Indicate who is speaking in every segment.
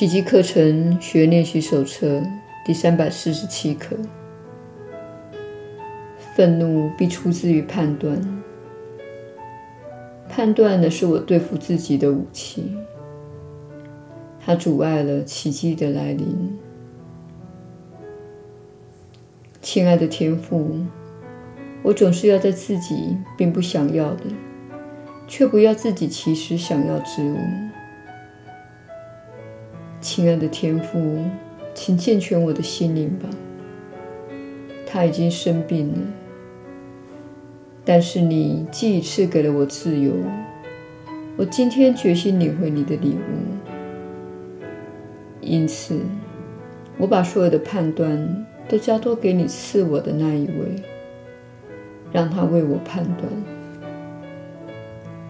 Speaker 1: 奇迹课程学练习手册第三百四十七课：愤怒必出自于判断，判断的是我对付自己的武器，它阻碍了奇迹的来临。亲爱的天父，我总是要在自己并不想要的，却不要自己其实想要之物。亲爱的天父，请健全我的心灵吧。他已经生病了，但是你既已赐给了我自由，我今天决心领会你的礼物。因此，我把所有的判断都交托给你赐我的那一位，让他为我判断。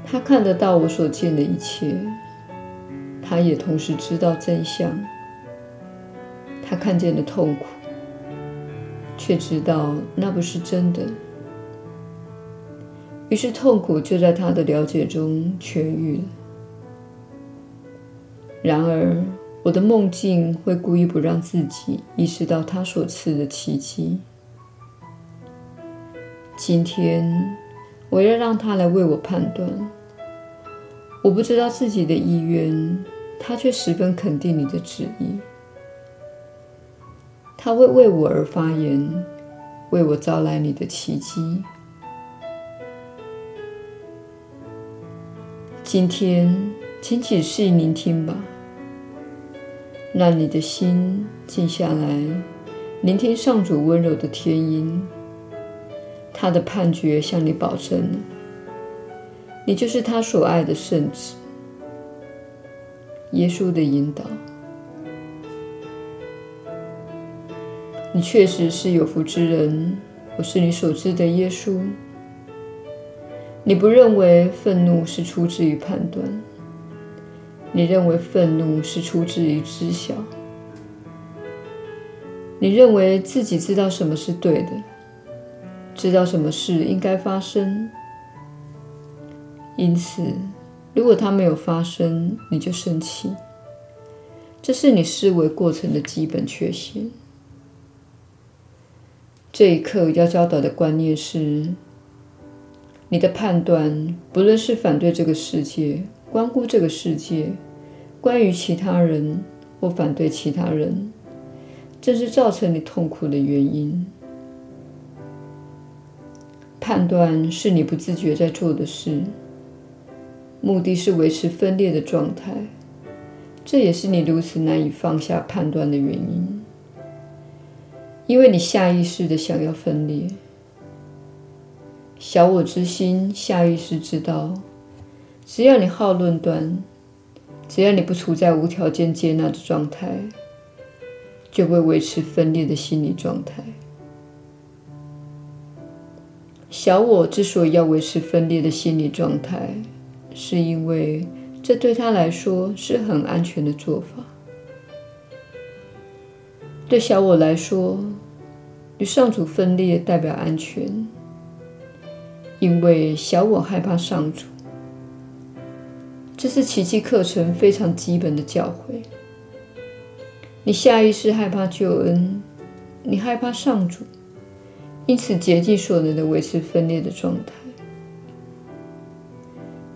Speaker 1: 他看得到我所见的一切。他也同时知道真相。他看见了痛苦，却知道那不是真的。于是痛苦就在他的了解中痊愈了。然而，我的梦境会故意不让自己意识到他所赐的奇迹。今天，我要让他来为我判断。我不知道自己的意愿。他却十分肯定你的旨意，他会为我而发言，为我招来你的奇迹。今天，请仔细聆听吧，让你的心静下来，聆听上主温柔的天音。他的判决向你保证了，你就是他所爱的圣子。耶稣的引导，你确实是有福之人。我是你所知的耶稣。你不认为愤怒是出自于判断，你认为愤怒是出自于知晓。你认为自己知道什么是对的，知道什么事应该发生，因此。如果它没有发生，你就生气。这是你思维过程的基本缺陷。这一刻要教导的观念是：你的判断，不论是反对这个世界、关乎这个世界、关于其他人或反对其他人，正是造成你痛苦的原因。判断是你不自觉在做的事。目的是维持分裂的状态，这也是你如此难以放下判断的原因，因为你下意识的想要分裂。小我之心下意识知道，只要你好论断，只要你不处在无条件接纳的状态，就会维持分裂的心理状态。小我之所以要维持分裂的心理状态，是因为这对他来说是很安全的做法。对小我来说，与上主分裂代表安全，因为小我害怕上主。这是奇迹课程非常基本的教诲。你下意识害怕救恩，你害怕上主，因此竭尽所能的维持分裂的状态。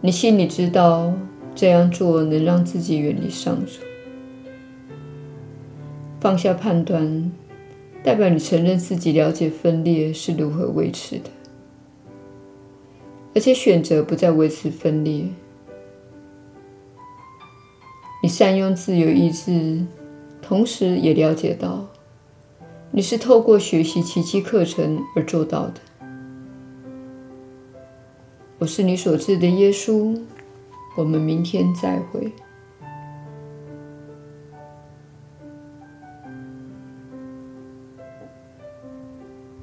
Speaker 1: 你心里知道这样做能让自己远离上主，放下判断，代表你承认自己了解分裂是如何维持的，而且选择不再维持分裂。你善用自由意志，同时也了解到你是透过学习奇迹课程而做到的。我是你所知的耶稣，我们明天再会。